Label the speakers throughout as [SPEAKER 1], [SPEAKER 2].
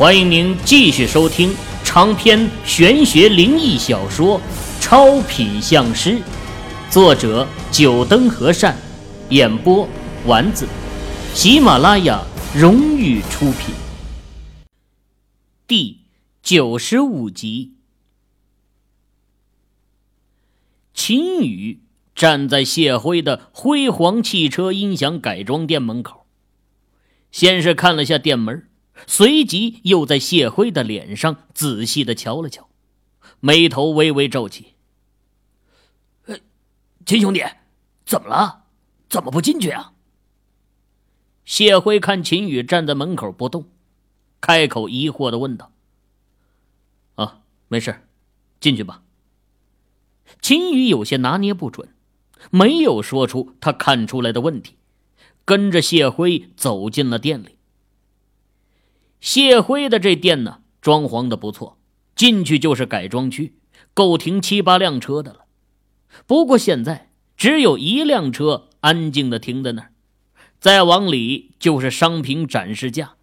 [SPEAKER 1] 欢迎您继续收听长篇玄学灵异小说《超品相师》，作者：九灯和善，演播：丸子，喜马拉雅荣誉出品。第九十五集，秦宇站在谢辉的辉煌汽车音响改装店门口，先是看了下店门。随即又在谢辉的脸上仔细的瞧了瞧，眉头微微皱起。
[SPEAKER 2] 秦兄弟，怎么了？怎么不进去啊？
[SPEAKER 1] 谢辉看秦宇站在门口不动，开口疑惑的问道：“啊，没事，进去吧。”秦宇有些拿捏不准，没有说出他看出来的问题，跟着谢辉走进了店里。谢辉的这店呢，装潢的不错，进去就是改装区，够停七八辆车的了。不过现在只有一辆车安静的停在那儿，再往里就是商品展示架，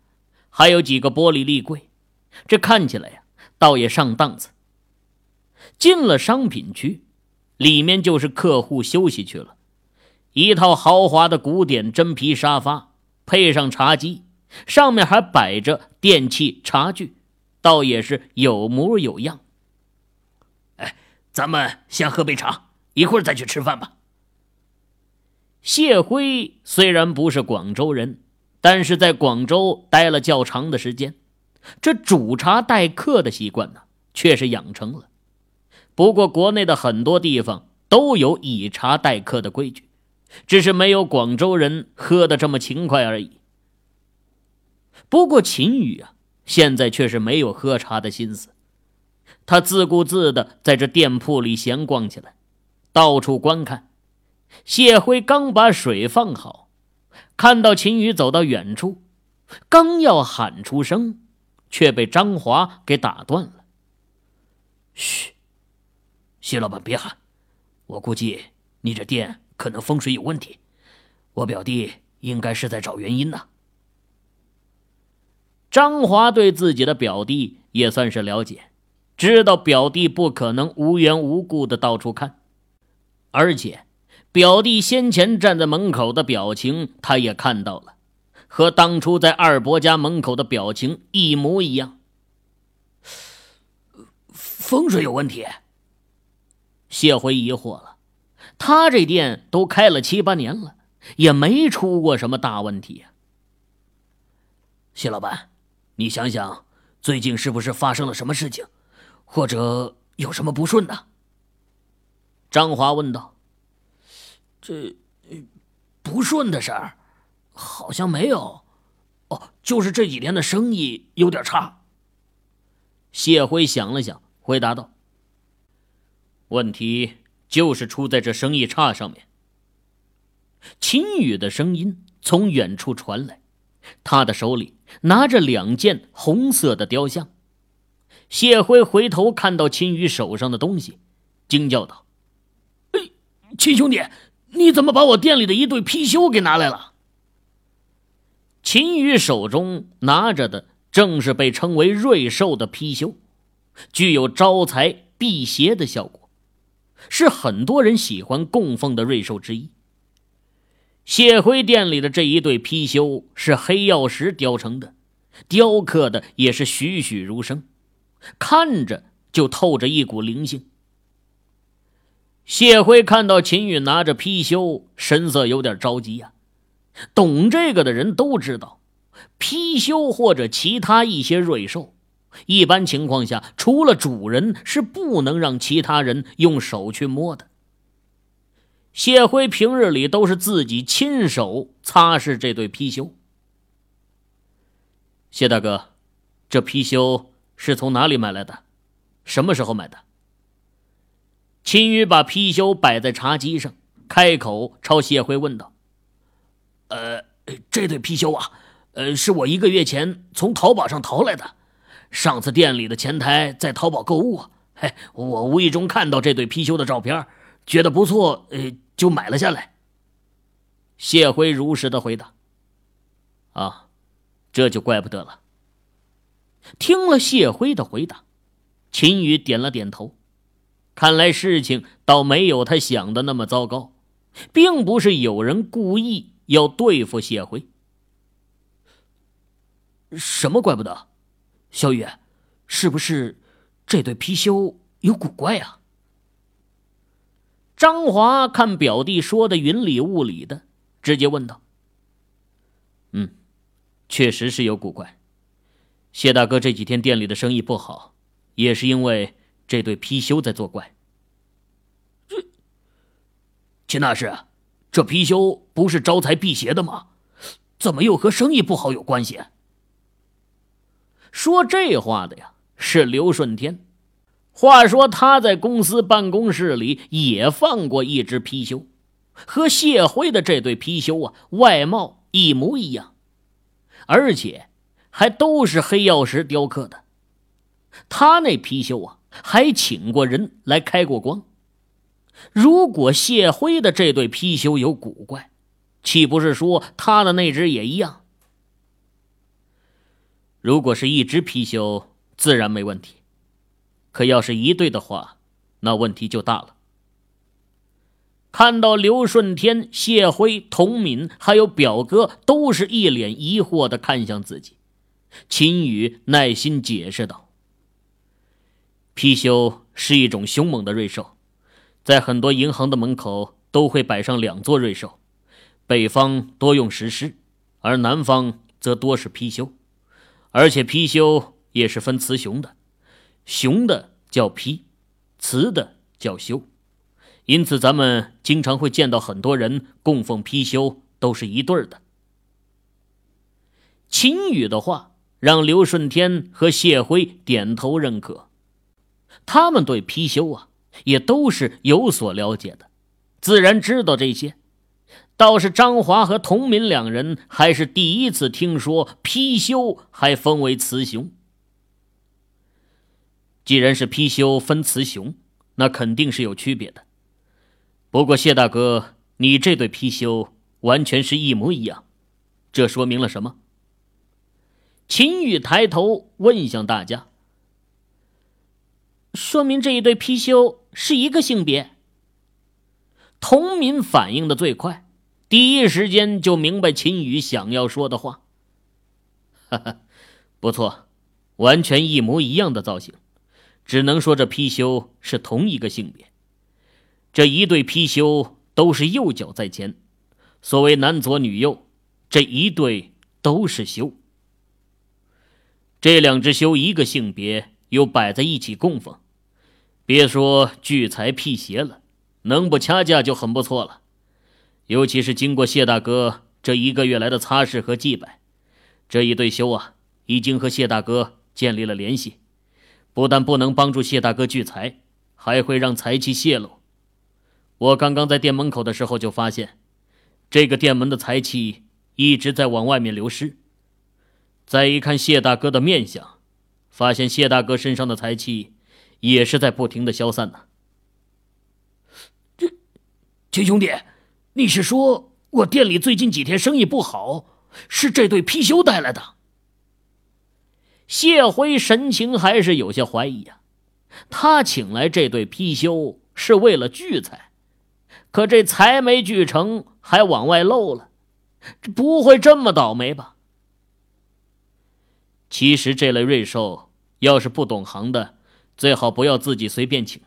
[SPEAKER 1] 还有几个玻璃立柜，这看起来呀，倒也上档次。进了商品区，里面就是客户休息区了，一套豪华的古典真皮沙发，配上茶几。上面还摆着电器茶具，倒也是有模有样。
[SPEAKER 2] 哎，咱们先喝杯茶，一会儿再去吃饭吧。
[SPEAKER 1] 谢辉虽然不是广州人，但是在广州待了较长的时间，这煮茶待客的习惯呢，却是养成了。不过国内的很多地方都有以茶待客的规矩，只是没有广州人喝的这么勤快而已。不过秦宇啊，现在却是没有喝茶的心思，他自顾自的在这店铺里闲逛起来，到处观看。谢辉刚把水放好，看到秦宇走到远处，刚要喊出声，却被张华给打断了。
[SPEAKER 2] 嘘，谢老板别喊，我估计你这店可能风水有问题，我表弟应该是在找原因呢。
[SPEAKER 1] 张华对自己的表弟也算是了解，知道表弟不可能无缘无故的到处看，而且表弟先前站在门口的表情他也看到了，和当初在二伯家门口的表情一模一样。
[SPEAKER 2] 风水有问题？
[SPEAKER 1] 谢辉疑惑了，他这店都开了七八年了，也没出过什么大问题呀。
[SPEAKER 2] 谢老板。你想想，最近是不是发生了什么事情，或者有什么不顺的？
[SPEAKER 1] 张华问道。
[SPEAKER 2] 这不顺的事儿，好像没有。哦，就是这几天的生意有点差。
[SPEAKER 1] 谢辉想了想，回答道：“问题就是出在这生意差上面。”秦宇的声音从远处传来。他的手里拿着两件红色的雕像，谢辉回头看到秦宇手上的东西，惊叫道：“
[SPEAKER 2] 哎，秦兄弟，你怎么把我店里的一对貔貅给拿来了？”
[SPEAKER 1] 秦宇手中拿着的正是被称为瑞兽的貔貅，具有招财辟邪的效果，是很多人喜欢供奉的瑞兽之一。谢辉店里的这一对貔貅是黑曜石雕成的，雕刻的也是栩栩如生，看着就透着一股灵性。谢辉看到秦宇拿着貔貅，神色有点着急呀。懂这个的人都知道，貔貅或者其他一些瑞兽，一般情况下除了主人是不能让其他人用手去摸的。谢辉平日里都是自己亲手擦拭这对貔貅。谢大哥，这貔貅是从哪里买来的？什么时候买的？秦宇把貔貅摆在茶几上，开口朝谢辉问道：“
[SPEAKER 2] 呃，这对貔貅啊，呃，是我一个月前从淘宝上淘来的。上次店里的前台在淘宝购物，嘿，我无意中看到这对貔貅的照片，觉得不错，呃。”就买了下来。
[SPEAKER 1] 谢辉如实的回答：“啊，这就怪不得了。”
[SPEAKER 3] 听了谢辉的回答，秦宇点了点头。看来事情倒没有他想的那么糟糕，并不是有人故意要对付谢辉。
[SPEAKER 2] 什么怪不得？小雨，是不是这对貔貅有古怪啊？
[SPEAKER 3] 张华看表弟说的云里雾里的，直接问道：“
[SPEAKER 1] 嗯，确实是有古怪。谢大哥这几天店里的生意不好，也是因为……”这对貔貅在作怪。
[SPEAKER 2] 这秦大师，这貔貅不是招财辟邪的吗？怎么又和生意不好有关系？
[SPEAKER 3] 说这话的呀，是刘顺天。话说他在公司办公室里也放过一只貔貅，和谢辉的这对貔貅啊，外貌一模一样，而且还都是黑曜石雕刻的。他那貔貅啊。还请过人来开过光。如果谢辉的这对貔貅有古怪，岂不是说他的那只也一样？
[SPEAKER 1] 如果是一只貔貅，自然没问题；可要是一对的话，那问题就大了。
[SPEAKER 3] 看到刘顺天、谢辉、童敏还有表哥都是一脸疑惑的看向自己，秦宇耐心解释道。
[SPEAKER 1] 貔貅是一种凶猛的瑞兽，在很多银行的门口都会摆上两座瑞兽，北方多用石狮，而南方则多是貔貅，而且貔貅也是分雌雄的，雄的叫貔，雌的叫貅，因此咱们经常会见到很多人供奉貔貅都是一对儿的。
[SPEAKER 3] 秦羽的话让刘顺天和谢辉点头认可。他们对貔貅啊，也都是有所了解的，自然知道这些。倒是张华和童敏两人还是第一次听说貔貅还分为雌雄。
[SPEAKER 1] 既然是貔貅分雌雄，那肯定是有区别的。不过谢大哥，你这对貔貅完全是一模一样，这说明了什么？
[SPEAKER 3] 秦羽抬头问向大家。
[SPEAKER 4] 说明这一对貔貅是一个性别。
[SPEAKER 3] 童敏反应的最快，第一时间就明白秦羽想要说的话。
[SPEAKER 1] 哈哈，不错，完全一模一样的造型，只能说这貔貅是同一个性别。这一对貔貅都是右脚在前，所谓男左女右，这一对都是貅。这两只貅一个性别，又摆在一起供奉。别说聚财辟邪了，能不掐架就很不错了。尤其是经过谢大哥这一个月来的擦拭和祭拜，这一对修啊，已经和谢大哥建立了联系。不但不能帮助谢大哥聚财，还会让财气泄露。我刚刚在店门口的时候就发现，这个店门的财气一直在往外面流失。再一看谢大哥的面相，发现谢大哥身上的财气。也是在不停的消散呢。
[SPEAKER 2] 这，秦兄弟，你是说我店里最近几天生意不好，是这对貔貅带来的？
[SPEAKER 3] 谢辉神情还是有些怀疑呀。他请来这对貔貅是为了聚财，可这财没聚成，还往外漏了，这不会这么倒霉吧？
[SPEAKER 1] 其实这类瑞兽，要是不懂行的。最好不要自己随便请，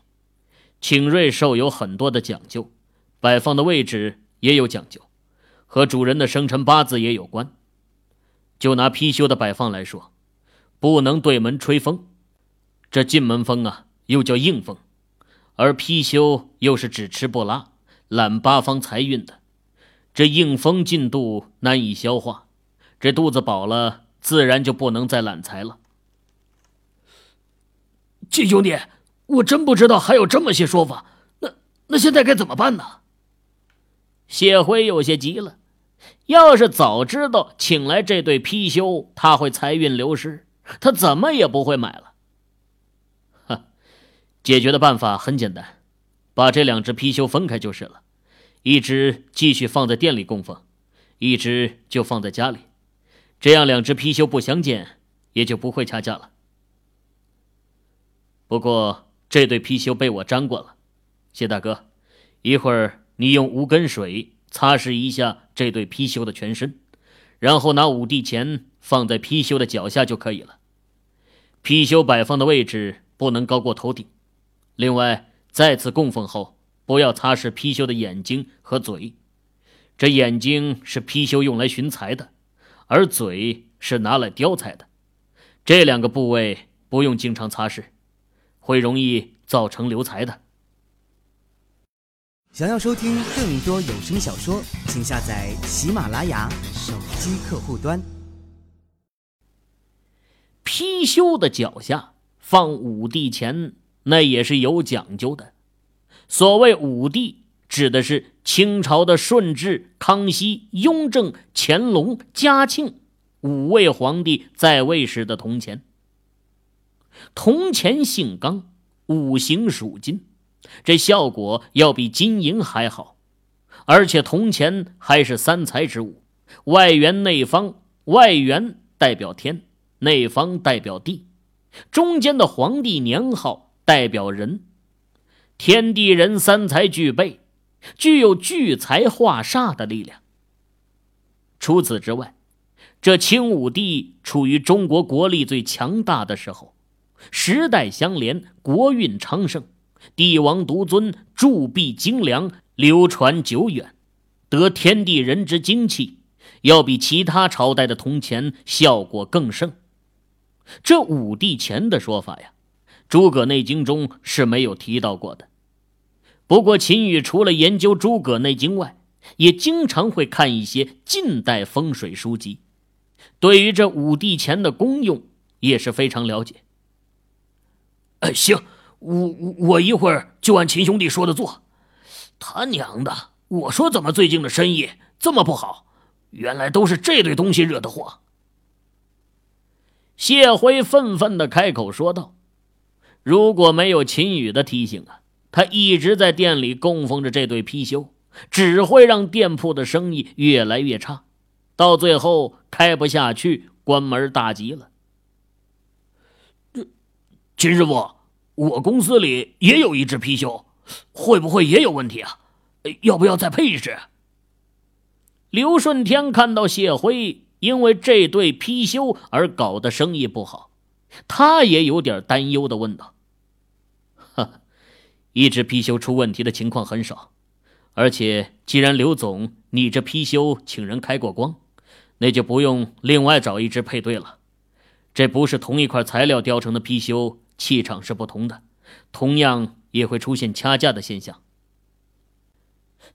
[SPEAKER 1] 请瑞兽有很多的讲究，摆放的位置也有讲究，和主人的生辰八字也有关。就拿貔貅的摆放来说，不能对门吹风，这进门风啊又叫硬风，而貔貅又是只吃不拉，揽八方财运的，这硬风进肚难以消化，这肚子饱了，自然就不能再揽财了。
[SPEAKER 2] 季兄弟，我真不知道还有这么些说法。那那现在该怎么办呢？
[SPEAKER 3] 谢辉有些急了。要是早知道请来这对貔貅，他会财运流失，他怎么也不会买了。
[SPEAKER 1] 哼，解决的办法很简单，把这两只貔貅分开就是了。一只继续放在店里供奉，一只就放在家里。这样两只貔貅不相见，也就不会掐架了。不过这对貔貅被我粘过了，谢大哥，一会儿你用无根水擦拭一下这对貔貅的全身，然后拿五帝钱放在貔貅的脚下就可以了。貔貅摆放的位置不能高过头顶。另外，再次供奉后，不要擦拭貔貅的眼睛和嘴。这眼睛是貔貅用来寻财的，而嘴是拿来叼财的。这两个部位不用经常擦拭，会容易造成流财的。
[SPEAKER 5] 想要收听更多有声小说，请下载喜马拉雅手机客户端。
[SPEAKER 1] 貔貅的脚下放五帝钱，那也是有讲究的。所谓五帝，指的是清朝的顺治、康熙、雍正、乾隆、嘉庆五位皇帝在位时的铜钱。铜钱性刚，五行属金，这效果要比金银还好。而且铜钱还是三才之物，外圆内方，外圆代表天。内方代表地，中间的皇帝年号代表人，天地人三才具备，具有聚财化煞的力量。除此之外，这清武帝处于中国国力最强大的时候，时代相连，国运昌盛，帝王独尊，铸币精良，流传久远，得天地人之精气，要比其他朝代的铜钱效果更盛。这五帝钱的说法呀，《诸葛内经》中是没有提到过的。不过秦羽除了研究《诸葛内经》外，也经常会看一些近代风水书籍，对于这五帝钱的功用也是非常了解。
[SPEAKER 2] 哎，行，我我我一会儿就按秦兄弟说的做。他娘的，我说怎么最近的生意这么不好？原来都是这堆东西惹的祸。
[SPEAKER 1] 谢辉愤愤的开口说道：“如果没有秦羽的提醒啊，他一直在店里供奉着这对貔貅，只会让店铺的生意越来越差，到最后开不下去，关门大吉了。”
[SPEAKER 2] 这秦师傅，我公司里也有一只貔貅，会不会也有问题啊？要不要再配一只？
[SPEAKER 1] 刘顺天看到谢辉。因为这对貔貅而搞得生意不好，他也有点担忧的问道：“哈，一只貔貅出问题的情况很少，而且既然刘总你这貔貅请人开过光，那就不用另外找一只配对了。这不是同一块材料雕成的貔貅，气场是不同的，同样也会出现掐架的现象。”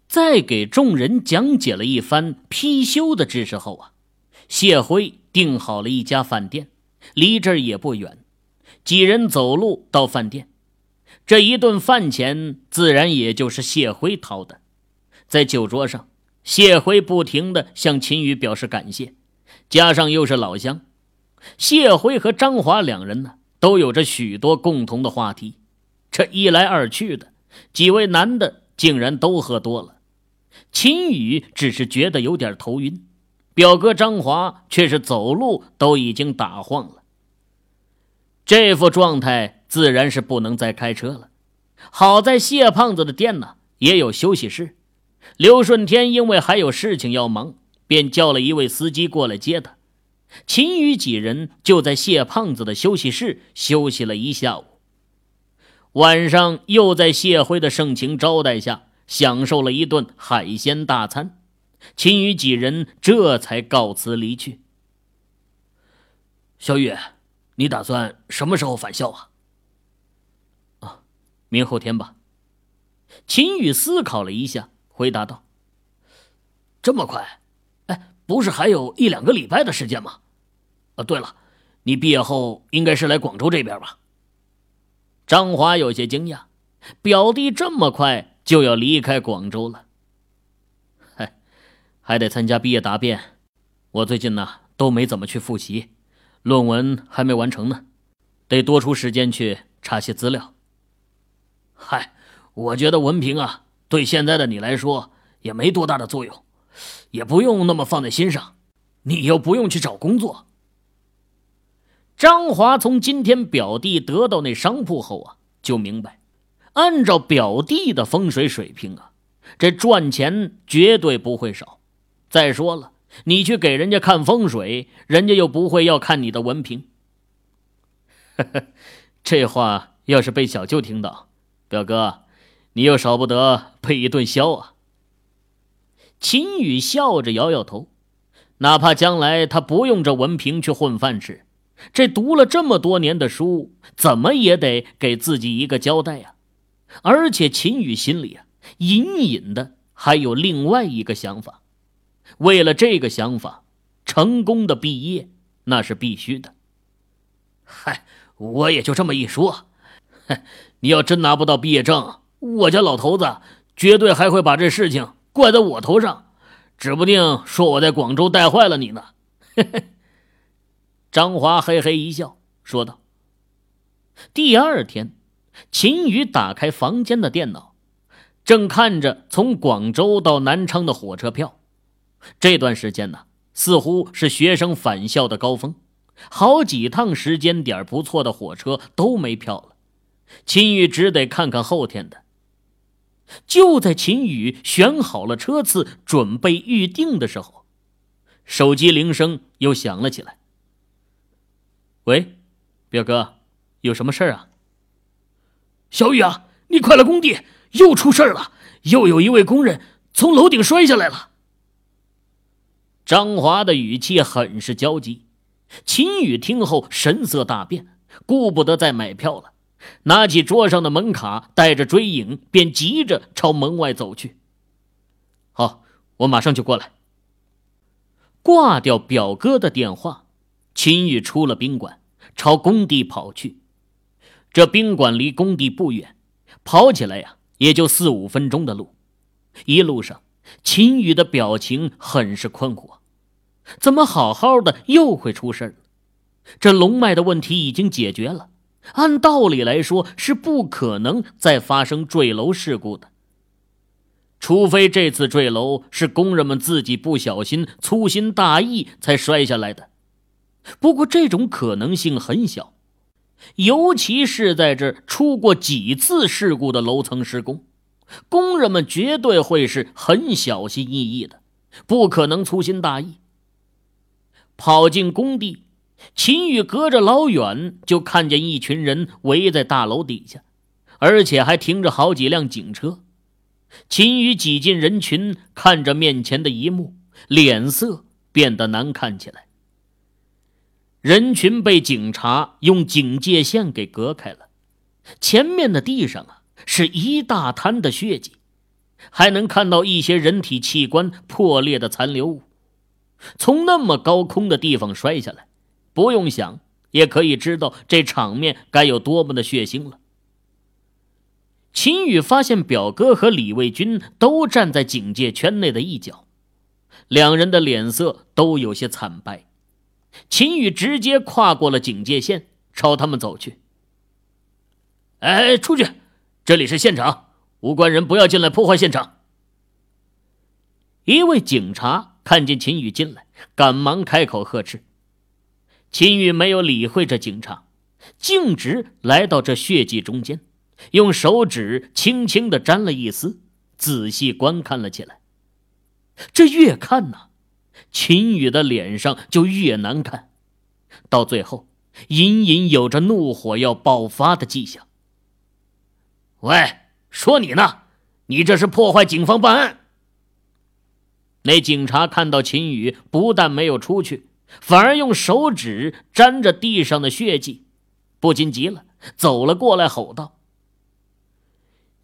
[SPEAKER 1] 在给众人讲解了一番貔貅的知识后啊。谢辉订好了一家饭店，离这儿也不远，几人走路到饭店。这一顿饭钱自然也就是谢辉掏的。在酒桌上，谢辉不停的向秦宇表示感谢，加上又是老乡，谢辉和张华两人呢都有着许多共同的话题。这一来二去的，几位男的竟然都喝多了，秦宇只是觉得有点头晕。表哥张华却是走路都已经打晃了，这副状态自然是不能再开车了。好在谢胖子的店呢也有休息室，刘顺天因为还有事情要忙，便叫了一位司机过来接他。秦宇几人就在谢胖子的休息室休息了一下午，晚上又在谢辉的盛情招待下享受了一顿海鲜大餐。秦羽几人这才告辞离去。
[SPEAKER 2] 小雨，你打算什么时候返校啊？
[SPEAKER 1] 啊，明后天吧。秦羽思考了一下，回答道：“
[SPEAKER 2] 这么快？哎，不是还有一两个礼拜的时间吗？啊，对了，你毕业后应该是来广州这边吧？”
[SPEAKER 1] 张华有些惊讶，表弟这么快就要离开广州了。还得参加毕业答辩，我最近呢都没怎么去复习，论文还没完成呢，得多出时间去查些资料。
[SPEAKER 2] 嗨，我觉得文凭啊，对现在的你来说也没多大的作用，也不用那么放在心上，你又不用去找工作。
[SPEAKER 1] 张华从今天表弟得到那商铺后啊，就明白，按照表弟的风水水平啊，这赚钱绝对不会少。再说了，你去给人家看风水，人家又不会要看你的文凭。这话要是被小舅听到，表哥，你又少不得被一顿削啊！秦宇笑着摇摇头，哪怕将来他不用这文凭去混饭吃，这读了这么多年的书，怎么也得给自己一个交代呀！而且秦宇心里啊，隐隐的还有另外一个想法，为了这个想法，成功的毕业那是必须的。
[SPEAKER 6] 嗨，我也就这么一说，哼，你要真拿不到毕业证，我家老头子绝对还会把这事情。怪在我头上，指不定说我在广州带坏了你呢。
[SPEAKER 1] 张华嘿嘿一笑，说道：“第二天，秦宇打开房间的电脑，正看着从广州到南昌的火车票。这段时间呢，似乎是学生返校的高峰，好几趟时间点不错的火车都没票了。秦宇只得看看后天的。”就在秦宇选好了车次，准备预定的时候，手机铃声又响了起来。喂，表哥，有什么事儿啊？
[SPEAKER 6] 小雨啊，你快来工地，又出事了，又有一位工人从楼顶摔下来了。
[SPEAKER 1] 张华的语气很是焦急，秦宇听后神色大变，顾不得再买票了。拿起桌上的门卡，带着追影，便急着朝门外走去。好，我马上就过来。挂掉表哥的电话，秦宇出了宾馆，朝工地跑去。这宾馆离工地不远，跑起来呀，也就四五分钟的路。一路上，秦宇的表情很是困惑：怎么好好的又会出事儿这龙脉的问题已经解决了。按道理来说，是不可能再发生坠楼事故的，除非这次坠楼是工人们自己不小心、粗心大意才摔下来的。不过这种可能性很小，尤其是在这出过几次事故的楼层施工，工人们绝对会是很小心翼翼的，不可能粗心大意。跑进工地。秦宇隔着老远就看见一群人围在大楼底下，而且还停着好几辆警车。秦宇挤进人群，看着面前的一幕，脸色变得难看起来。人群被警察用警戒线给隔开了，前面的地上啊是一大滩的血迹，还能看到一些人体器官破裂的残留物，从那么高空的地方摔下来。不用想，也可以知道这场面该有多么的血腥了。秦宇发现表哥和李卫军都站在警戒圈内的一角，两人的脸色都有些惨白。秦宇直接跨过了警戒线，朝他们走去。
[SPEAKER 6] 哎，出去！这里是现场，无关人不要进来破坏现场。
[SPEAKER 1] 一位警察看见秦宇进来，赶忙开口呵斥。秦宇没有理会这警察，径直来到这血迹中间，用手指轻轻的沾了一丝，仔细观看了起来。这越看呢，秦宇的脸上就越难看，到最后，隐隐有着怒火要爆发的迹象。
[SPEAKER 6] 喂，说你呢？你这是破坏警方办案！
[SPEAKER 1] 那警察看到秦宇不但没有出去。反而用手指沾着地上的血迹，不禁急了，走了过来，吼道：“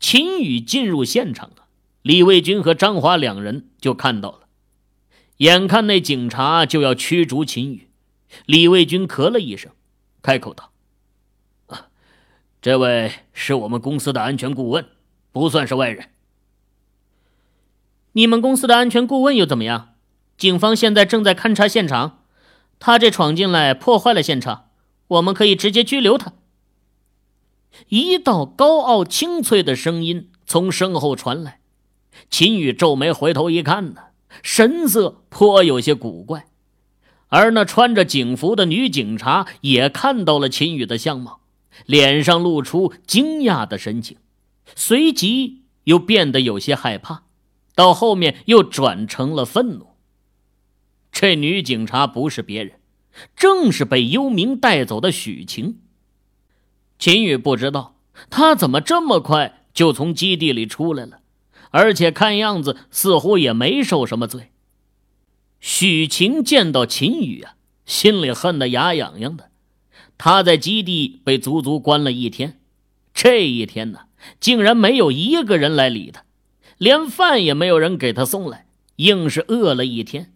[SPEAKER 1] 秦宇进入现场了！”李卫军和张华两人就看到了。眼看那警察就要驱逐秦宇，李卫军咳了一声，开口道：“，
[SPEAKER 6] 这位是我们公司的安全顾问，不算是外人。
[SPEAKER 7] 你们公司的安全顾问又怎么样？警方现在正在勘察现场。”他这闯进来破坏了现场，我们可以直接拘留他。
[SPEAKER 1] 一道高傲清脆的声音从身后传来，秦宇皱眉回头一看呢，神色颇有些古怪，而那穿着警服的女警察也看到了秦宇的相貌，脸上露出惊讶的神情，随即又变得有些害怕，到后面又转成了愤怒。这女警察不是别人，正是被幽冥带走的许晴。秦宇不知道她怎么这么快就从基地里出来了，而且看样子似乎也没受什么罪。许晴见到秦宇啊，心里恨得牙痒痒的。他在基地被足足关了一天，这一天呢，竟然没有一个人来理他，连饭也没有人给他送来，硬是饿了一天。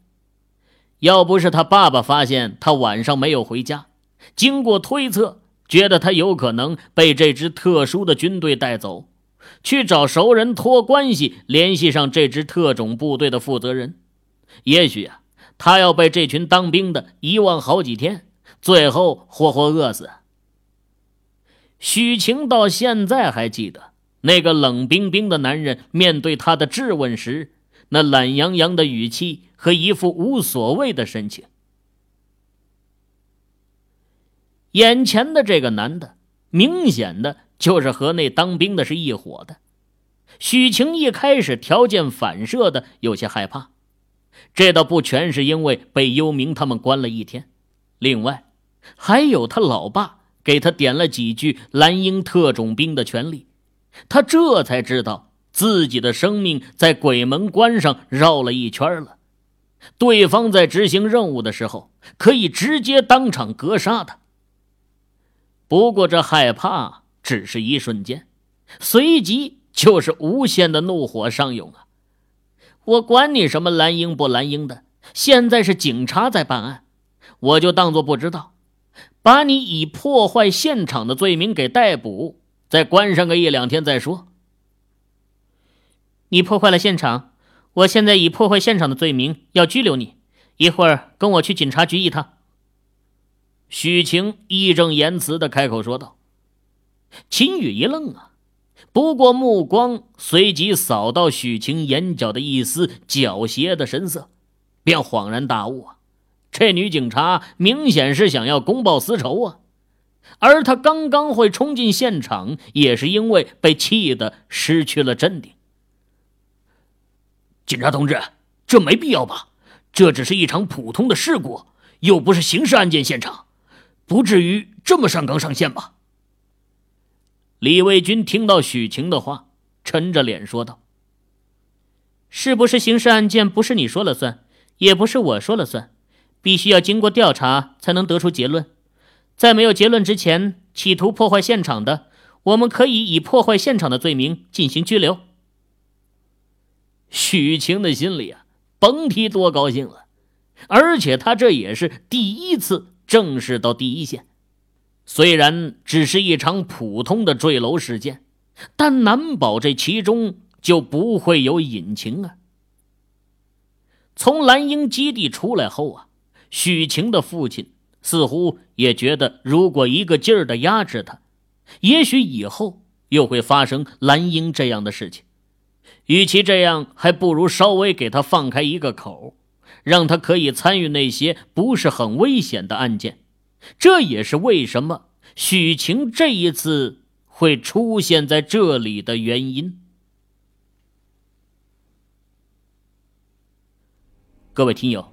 [SPEAKER 1] 要不是他爸爸发现他晚上没有回家，经过推测，觉得他有可能被这支特殊的军队带走，去找熟人托关系联系上这支特种部队的负责人。也许啊，他要被这群当兵的遗忘好几天，最后活活饿死。许晴到现在还记得那个冷冰冰的男人面对他的质问时，那懒洋洋的语气和一副无所谓的神情。眼前的这个男的，明显的就是和那当兵的是一伙的。许晴一开始条件反射的有些害怕。这倒不全是因为被幽冥他们关了一天，另外，还有他老爸给他点了几句蓝鹰特种兵的权利，他这才知道自己的生命在鬼门关上绕了一圈了。对方在执行任务的时候，可以直接当场格杀他。不过这害怕只是一瞬间，随即就是无限的怒火上涌啊！我管你什么蓝鹰不蓝鹰的，现在是警察在办案，我就当做不知道，把你以破坏现场的罪名给逮捕，再关上个一两天再说。
[SPEAKER 4] 你破坏了现场，我现在以破坏现场的罪名要拘留你，一会儿跟我去警察局一趟。
[SPEAKER 1] 许晴义正言辞的开口说道。秦宇一愣啊。不过，目光随即扫到许晴眼角的一丝狡黠的神色，便恍然大悟啊！这女警察明显是想要公报私仇啊！而她刚刚会冲进现场，也是因为被气得失去了镇定。
[SPEAKER 2] 警察同志，这没必要吧？这只是一场普通的事故，又不是刑事案件现场，不至于这么上纲上线吧？
[SPEAKER 1] 李卫军听到许晴的话，沉着脸说道：“
[SPEAKER 4] 是不是刑事案件不是你说了算，也不是我说了算，必须要经过调查才能得出结论。在没有结论之前，企图破坏现场的，我们可以以破坏现场的罪名进行拘留。”
[SPEAKER 1] 许晴的心里啊，甭提多高兴了，而且他这也是第一次正式到第一线。虽然只是一场普通的坠楼事件，但难保这其中就不会有隐情啊！从蓝鹰基地出来后啊，许晴的父亲似乎也觉得，如果一个劲儿的压制他，也许以后又会发生蓝英这样的事情。与其这样，还不如稍微给他放开一个口，让他可以参与那些不是很危险的案件。这也是为什么许晴这一次会出现在这里的原因。
[SPEAKER 4] 各位听友，